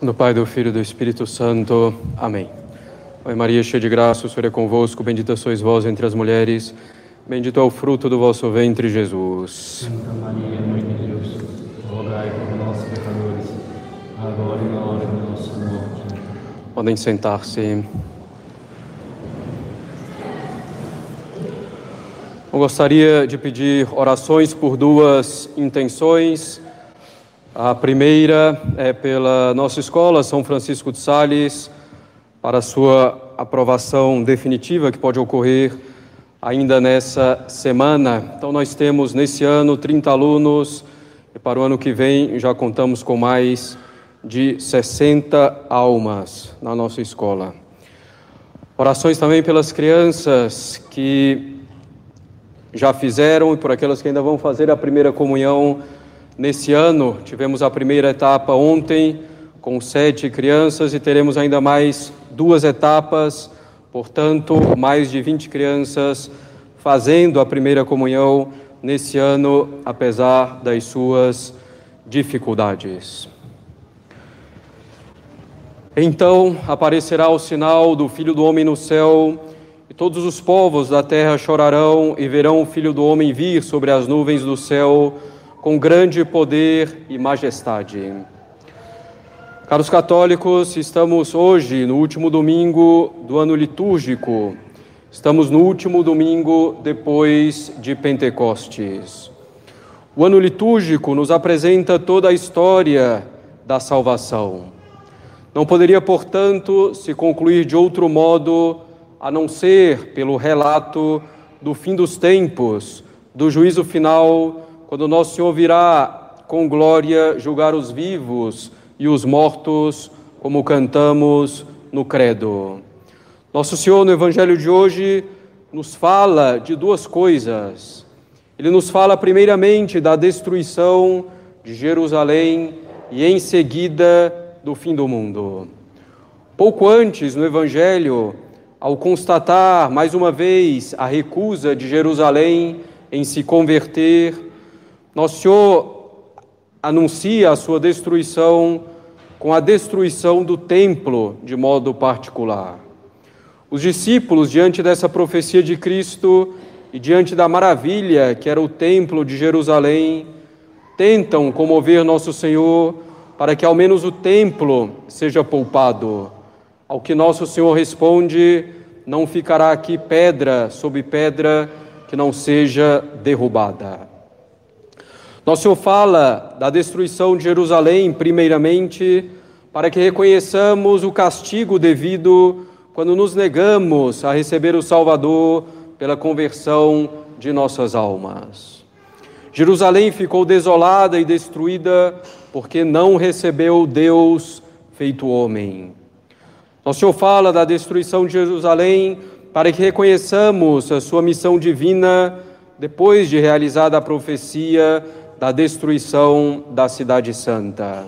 Do Pai, do Filho e do Espírito Santo. Amém. Pai Maria, cheia de graça, o Senhor é convosco, bendita sois vós entre as mulheres, bendito é o fruto do vosso ventre, Jesus. Santa Maria, Mãe de Deus, rogai por nós, pecadores, agora e na hora de nossa morte. Podem sentar-se. Eu gostaria de pedir orações por duas intenções. A primeira é pela nossa escola, São Francisco de Sales, para sua aprovação definitiva, que pode ocorrer ainda nessa semana. Então, nós temos nesse ano 30 alunos, e para o ano que vem já contamos com mais de 60 almas na nossa escola. Orações também pelas crianças que já fizeram e por aquelas que ainda vão fazer a primeira comunhão Nesse ano, tivemos a primeira etapa ontem, com sete crianças, e teremos ainda mais duas etapas, portanto, mais de 20 crianças fazendo a primeira comunhão nesse ano, apesar das suas dificuldades. Então aparecerá o sinal do Filho do Homem no céu, e todos os povos da terra chorarão e verão o Filho do Homem vir sobre as nuvens do céu com grande poder e majestade. Caros católicos, estamos hoje no último domingo do ano litúrgico. Estamos no último domingo depois de Pentecostes. O ano litúrgico nos apresenta toda a história da salvação. Não poderia, portanto, se concluir de outro modo a não ser pelo relato do fim dos tempos, do juízo final quando nosso Senhor virá com glória julgar os vivos e os mortos, como cantamos no Credo. Nosso Senhor, no Evangelho de hoje, nos fala de duas coisas. Ele nos fala, primeiramente, da destruição de Jerusalém e, em seguida, do fim do mundo. Pouco antes, no Evangelho, ao constatar mais uma vez a recusa de Jerusalém em se converter, nosso Senhor anuncia a sua destruição com a destruição do templo de modo particular. Os discípulos, diante dessa profecia de Cristo e diante da maravilha que era o templo de Jerusalém, tentam comover nosso Senhor para que ao menos o templo seja poupado. Ao que nosso Senhor responde: não ficará aqui pedra sobre pedra que não seja derrubada. Nosso Senhor fala da destruição de Jerusalém, primeiramente, para que reconheçamos o castigo devido quando nos negamos a receber o Salvador pela conversão de nossas almas. Jerusalém ficou desolada e destruída porque não recebeu Deus feito homem. Nosso Senhor fala da destruição de Jerusalém para que reconheçamos a sua missão divina depois de realizada a profecia da destruição da Cidade Santa.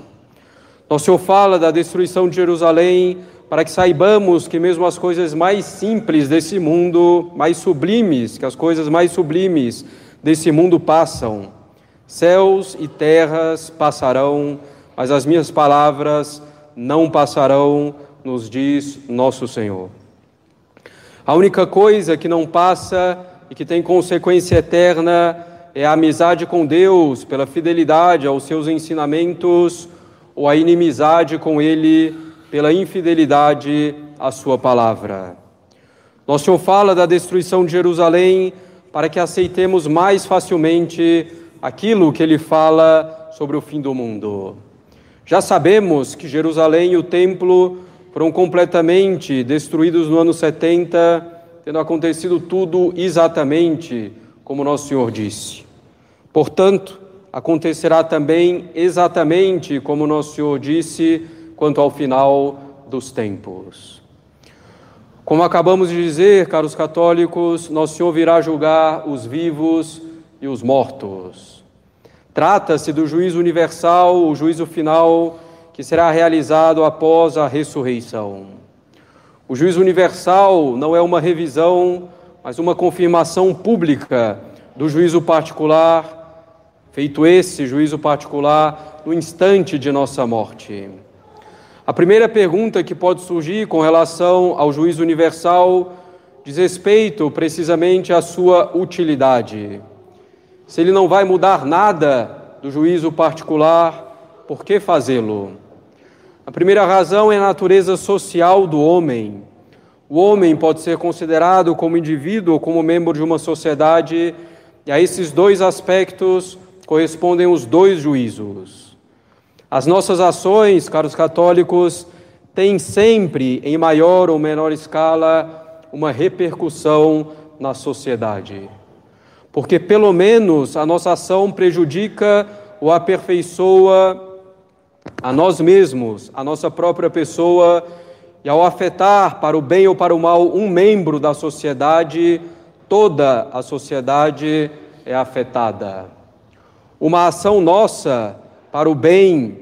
Nosso Senhor fala da destruição de Jerusalém para que saibamos que, mesmo as coisas mais simples desse mundo, mais sublimes, que as coisas mais sublimes desse mundo passam. Céus e terras passarão, mas as minhas palavras não passarão, nos diz nosso Senhor. A única coisa que não passa e que tem consequência eterna é a amizade com Deus pela fidelidade aos seus ensinamentos ou a inimizade com Ele pela infidelidade à Sua palavra. Nosso Senhor fala da destruição de Jerusalém para que aceitemos mais facilmente aquilo que Ele fala sobre o fim do mundo. Já sabemos que Jerusalém e o templo foram completamente destruídos no ano 70, tendo acontecido tudo exatamente como nosso Senhor disse. Portanto, acontecerá também exatamente como nosso Senhor disse quanto ao final dos tempos. Como acabamos de dizer, caros católicos, nosso Senhor virá julgar os vivos e os mortos. Trata-se do juízo universal, o juízo final que será realizado após a ressurreição. O juízo universal não é uma revisão, mas uma confirmação pública do juízo particular Feito esse juízo particular no instante de nossa morte. A primeira pergunta que pode surgir com relação ao juízo universal diz respeito precisamente à sua utilidade. Se ele não vai mudar nada do juízo particular, por que fazê-lo? A primeira razão é a natureza social do homem. O homem pode ser considerado como indivíduo ou como membro de uma sociedade, e a esses dois aspectos correspondem os dois juízos. As nossas ações, caros católicos, têm sempre, em maior ou menor escala, uma repercussão na sociedade porque pelo menos a nossa ação prejudica ou aperfeiçoa a nós mesmos, a nossa própria pessoa, e ao afetar para o bem ou para o mal um membro da sociedade, toda a sociedade é afetada. Uma ação nossa para o bem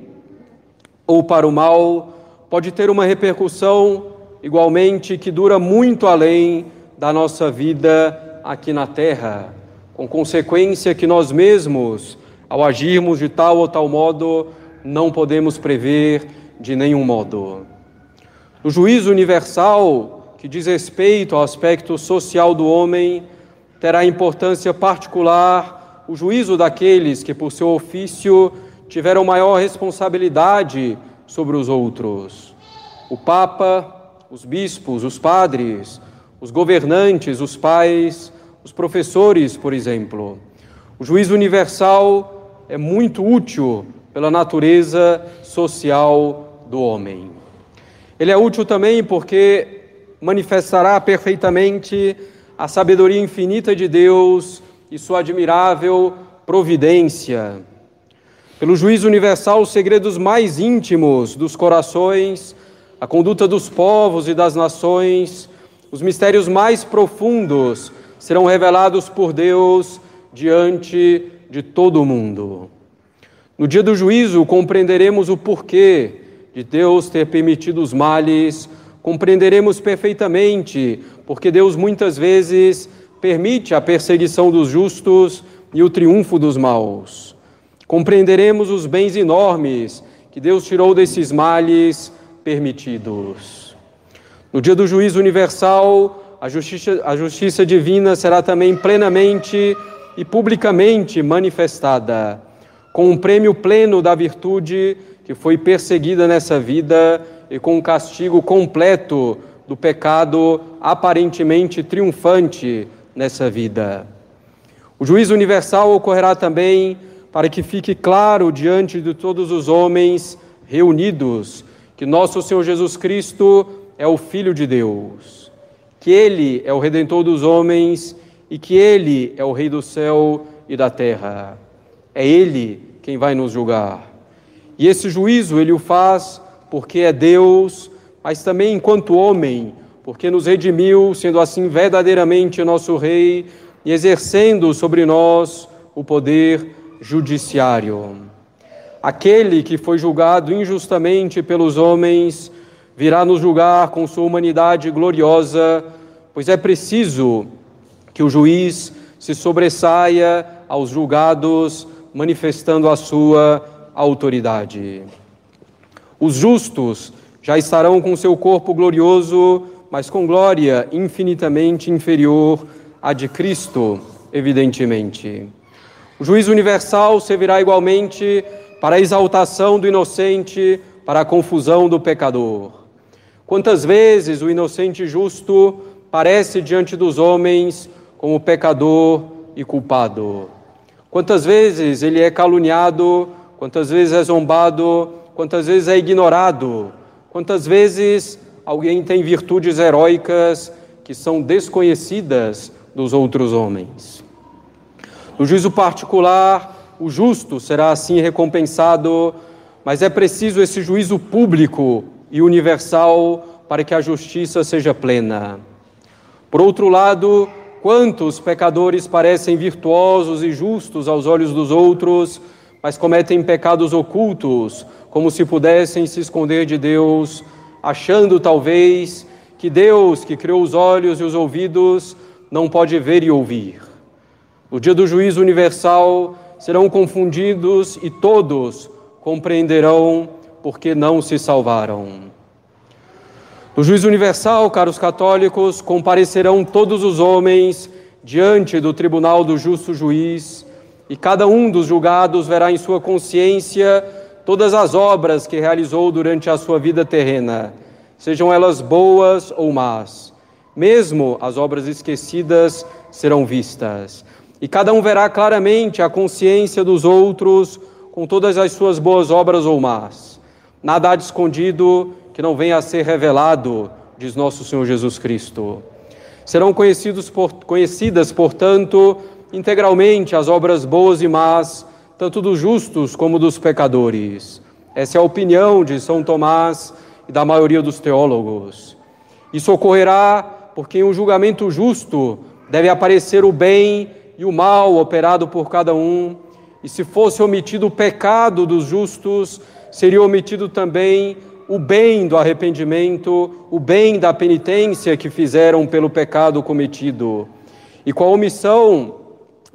ou para o mal pode ter uma repercussão igualmente que dura muito além da nossa vida aqui na terra com consequência que nós mesmos, ao agirmos de tal ou tal modo, não podemos prever de nenhum modo. No juízo universal, que diz respeito ao aspecto social do homem, terá importância particular o juízo daqueles que, por seu ofício, tiveram maior responsabilidade sobre os outros. O Papa, os bispos, os padres, os governantes, os pais, os professores, por exemplo. O juízo universal é muito útil pela natureza social do homem. Ele é útil também porque manifestará perfeitamente a sabedoria infinita de Deus e sua admirável providência. Pelo juízo universal, os segredos mais íntimos dos corações, a conduta dos povos e das nações, os mistérios mais profundos serão revelados por Deus diante de todo o mundo. No dia do juízo, compreenderemos o porquê de Deus ter permitido os males, compreenderemos perfeitamente porque Deus muitas vezes permite a perseguição dos justos e o triunfo dos maus. Compreenderemos os bens enormes que Deus tirou desses males permitidos. No dia do juízo universal, a justiça, a justiça divina será também plenamente e publicamente manifestada, com um prêmio pleno da virtude que foi perseguida nessa vida e com um castigo completo do pecado aparentemente triunfante nessa vida. O juízo universal ocorrerá também para que fique claro diante de todos os homens reunidos que nosso Senhor Jesus Cristo é o Filho de Deus que Ele é o Redentor dos homens e que Ele é o Rei do céu e da terra. É Ele quem vai nos julgar. E esse juízo Ele o faz porque é Deus, mas também enquanto homem, porque nos redimiu, sendo assim verdadeiramente nosso Rei e exercendo sobre nós o poder judiciário. Aquele que foi julgado injustamente pelos homens virá nos julgar com sua humanidade gloriosa pois é preciso que o juiz se sobressaia aos julgados, manifestando a sua autoridade. Os justos já estarão com seu corpo glorioso, mas com glória infinitamente inferior à de Cristo, evidentemente. O juízo universal servirá igualmente para a exaltação do inocente, para a confusão do pecador. Quantas vezes o inocente justo aparece diante dos homens como pecador e culpado. Quantas vezes ele é caluniado, quantas vezes é zombado, quantas vezes é ignorado, quantas vezes alguém tem virtudes heróicas que são desconhecidas dos outros homens. No juízo particular, o justo será assim recompensado, mas é preciso esse juízo público e universal para que a justiça seja plena. Por outro lado, quantos pecadores parecem virtuosos e justos aos olhos dos outros, mas cometem pecados ocultos, como se pudessem se esconder de Deus, achando talvez que Deus, que criou os olhos e os ouvidos, não pode ver e ouvir. No dia do juízo universal, serão confundidos e todos compreenderão porque não se salvaram. No juízo universal, caros católicos, comparecerão todos os homens diante do tribunal do justo juiz, e cada um dos julgados verá em sua consciência todas as obras que realizou durante a sua vida terrena, sejam elas boas ou más. Mesmo as obras esquecidas serão vistas. E cada um verá claramente a consciência dos outros com todas as suas boas obras ou más. Nada há de escondido que não venha a ser revelado, diz nosso Senhor Jesus Cristo. Serão por, conhecidas, portanto, integralmente as obras boas e más, tanto dos justos como dos pecadores. Essa é a opinião de São Tomás e da maioria dos teólogos. Isso ocorrerá porque em um julgamento justo deve aparecer o bem e o mal operado por cada um, e se fosse omitido o pecado dos justos, seria omitido também o bem do arrependimento, o bem da penitência que fizeram pelo pecado cometido. E com a omissão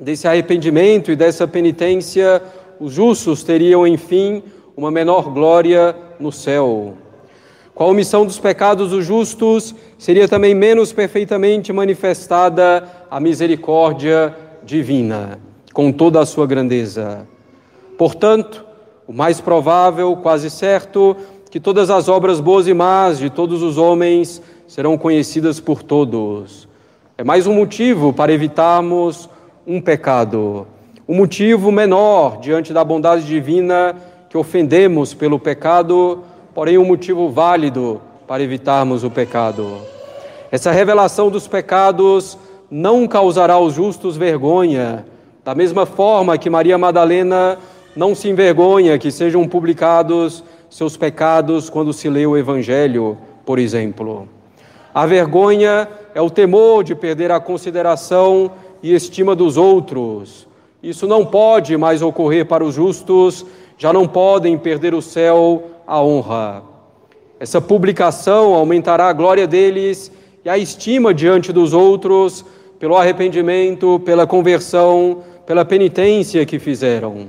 desse arrependimento e dessa penitência, os justos teriam, enfim, uma menor glória no céu. Com a omissão dos pecados dos justos, seria também menos perfeitamente manifestada a misericórdia divina, com toda a sua grandeza. Portanto, o mais provável, quase certo, que todas as obras boas e más de todos os homens serão conhecidas por todos. É mais um motivo para evitarmos um pecado. Um motivo menor diante da bondade divina que ofendemos pelo pecado, porém um motivo válido para evitarmos o pecado. Essa revelação dos pecados não causará aos justos vergonha, da mesma forma que Maria Madalena não se envergonha que sejam publicados seus pecados quando se lê o Evangelho, por exemplo. A vergonha é o temor de perder a consideração e estima dos outros. Isso não pode mais ocorrer para os justos, já não podem perder o céu, a honra. Essa publicação aumentará a glória deles e a estima diante dos outros pelo arrependimento, pela conversão, pela penitência que fizeram.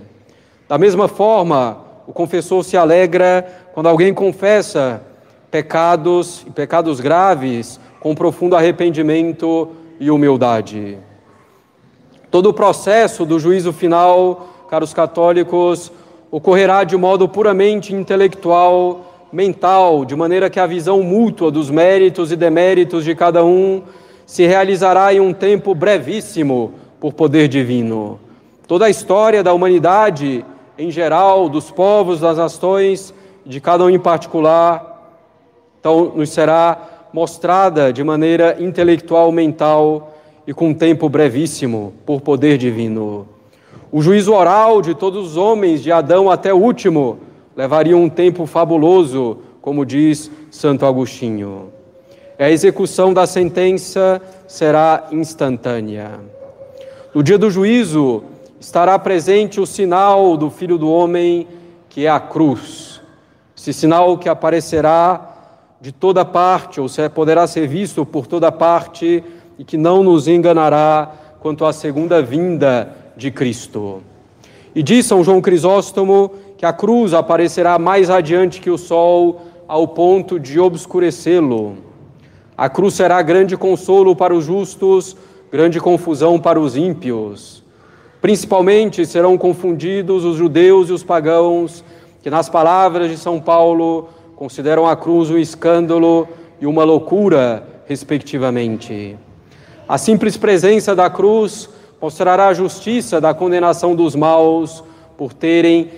Da mesma forma, o confessor se alegra quando alguém confessa pecados e pecados graves com profundo arrependimento e humildade. Todo o processo do juízo final, caros católicos, ocorrerá de modo puramente intelectual, mental, de maneira que a visão mútua dos méritos e deméritos de cada um se realizará em um tempo brevíssimo por poder divino. Toda a história da humanidade, em geral, dos povos, das nações, de cada um em particular, então nos será mostrada de maneira intelectual, mental e com tempo brevíssimo por poder divino. O juízo oral de todos os homens, de Adão até o último, levaria um tempo fabuloso, como diz Santo Agostinho a execução da sentença será instantânea. No dia do juízo estará presente o sinal do Filho do Homem, que é a cruz. Esse sinal que aparecerá de toda parte, ou poderá ser visto por toda parte e que não nos enganará quanto à segunda vinda de Cristo. E diz São João Crisóstomo que a cruz aparecerá mais adiante que o sol, ao ponto de obscurecê-lo. A cruz será grande consolo para os justos, grande confusão para os ímpios. Principalmente serão confundidos os judeus e os pagãos, que, nas palavras de São Paulo, consideram a cruz um escândalo e uma loucura, respectivamente. A simples presença da cruz mostrará a justiça da condenação dos maus por terem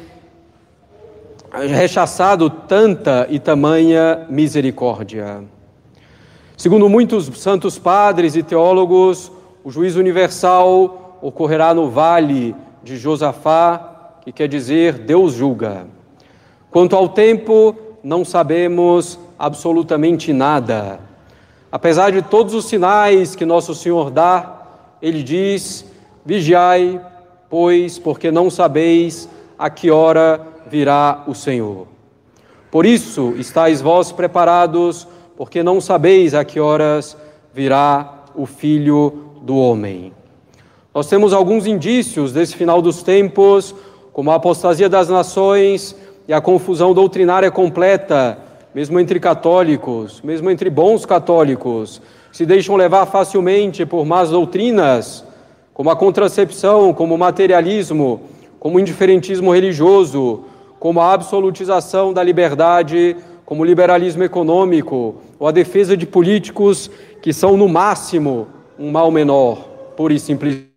rechaçado tanta e tamanha misericórdia. Segundo muitos santos padres e teólogos, o juízo universal ocorrerá no vale de Josafá, que quer dizer Deus julga. Quanto ao tempo, não sabemos absolutamente nada. Apesar de todos os sinais que nosso Senhor dá, ele diz: Vigiai, pois, porque não sabeis a que hora virá o Senhor. Por isso, estáis vós preparados porque não sabeis a que horas virá o Filho do Homem. Nós temos alguns indícios desse final dos tempos, como a apostasia das nações e a confusão doutrinária completa, mesmo entre católicos, mesmo entre bons católicos, se deixam levar facilmente por más doutrinas, como a contracepção, como o materialismo, como o indiferentismo religioso, como a absolutização da liberdade, como o liberalismo econômico, ou a defesa de políticos que são, no máximo, um mal menor, pura e simplesmente.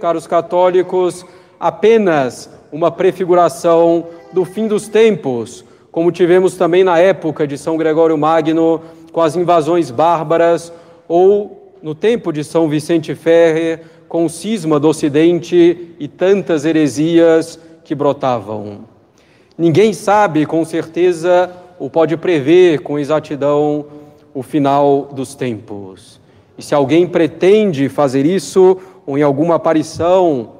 Caros católicos, apenas uma prefiguração do fim dos tempos, como tivemos também na época de São Gregório Magno, com as invasões bárbaras, ou no tempo de São Vicente Ferrer, com o cisma do Ocidente e tantas heresias que brotavam. Ninguém sabe com certeza ou pode prever com exatidão o final dos tempos. E se alguém pretende fazer isso, ou em alguma aparição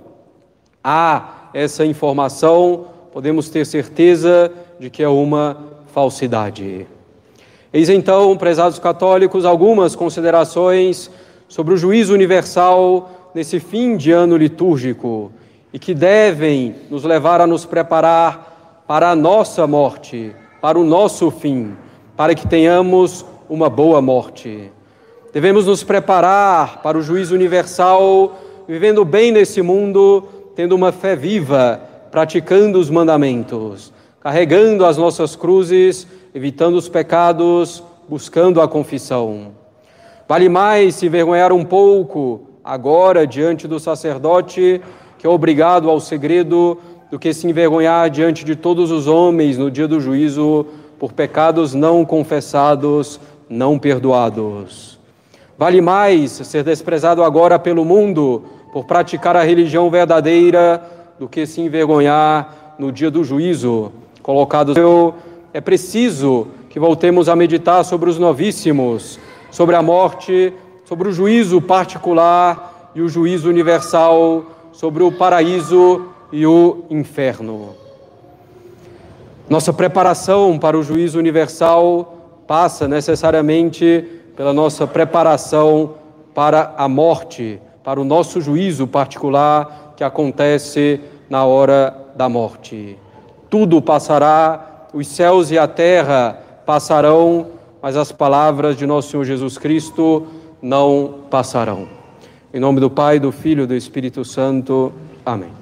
há essa informação, podemos ter certeza de que é uma falsidade. Eis então, prezados católicos, algumas considerações sobre o juízo universal nesse fim de ano litúrgico e que devem nos levar a nos preparar para a nossa morte, para o nosso fim, para que tenhamos uma boa morte. Devemos nos preparar para o juízo universal, vivendo bem nesse mundo, tendo uma fé viva, praticando os mandamentos, carregando as nossas cruzes, evitando os pecados, buscando a confissão. Vale mais se envergonhar um pouco agora diante do sacerdote, que é obrigado ao segredo, do que se envergonhar diante de todos os homens no dia do juízo por pecados não confessados, não perdoados. Vale mais ser desprezado agora pelo mundo por praticar a religião verdadeira do que se envergonhar no dia do juízo. Colocado é preciso que voltemos a meditar sobre os novíssimos, sobre a morte sobre o juízo particular e o juízo universal, sobre o paraíso e o inferno. Nossa preparação para o juízo universal passa necessariamente pela nossa preparação para a morte, para o nosso juízo particular que acontece na hora da morte. Tudo passará, os céus e a terra passarão, mas as palavras de nosso Senhor Jesus Cristo não passarão. Em nome do Pai, do Filho e do Espírito Santo. Amém.